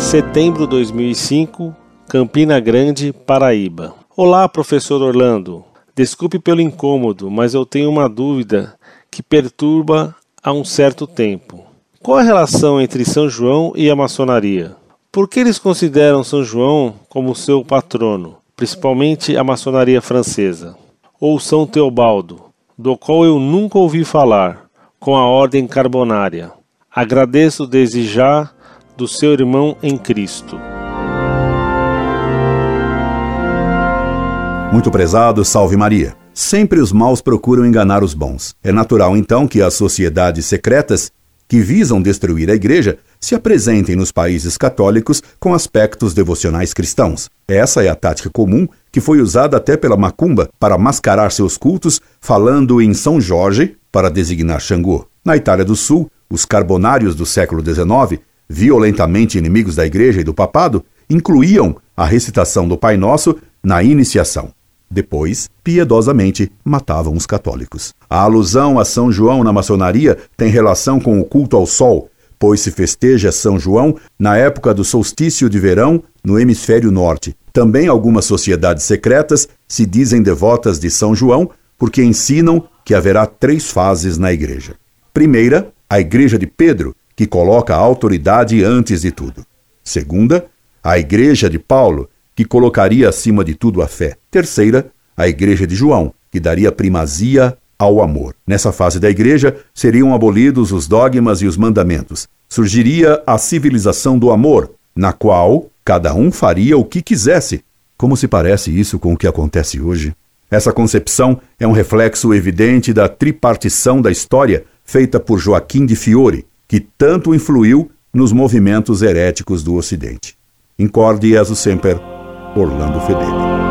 Setembro 2005, Campina Grande, Paraíba. Olá, professor Orlando. Desculpe pelo incômodo, mas eu tenho uma dúvida que perturba há um certo tempo. Qual a relação entre São João e a maçonaria? Por que eles consideram São João como seu patrono, principalmente a maçonaria francesa? Ou São Teobaldo, do qual eu nunca ouvi falar, com a ordem carbonária? Agradeço desde já do seu irmão em Cristo. Muito prezado, salve Maria. Sempre os maus procuram enganar os bons. É natural, então, que as sociedades secretas que visam destruir a igreja se apresentem nos países católicos com aspectos devocionais cristãos. Essa é a tática comum que foi usada até pela macumba para mascarar seus cultos, falando em São Jorge para designar Xangô. Na Itália do Sul, os carbonários do século XIX, violentamente inimigos da igreja e do papado, incluíam a recitação do Pai Nosso na iniciação. Depois, piedosamente, matavam os católicos. A alusão a São João na maçonaria tem relação com o culto ao sol, pois se festeja São João na época do solstício de verão no hemisfério norte. Também algumas sociedades secretas se dizem devotas de São João porque ensinam que haverá três fases na igreja. Primeira, a igreja de Pedro, que coloca a autoridade antes de tudo. Segunda, a igreja de Paulo, que colocaria acima de tudo a fé. Terceira, a Igreja de João, que daria primazia ao amor. Nessa fase da Igreja seriam abolidos os dogmas e os mandamentos. Surgiria a civilização do amor, na qual cada um faria o que quisesse. Como se parece isso com o que acontece hoje? Essa concepção é um reflexo evidente da tripartição da história feita por Joaquim de Fiore, que tanto influiu nos movimentos heréticos do Ocidente. Incorde Jesus Semper, Orlando Fedeli.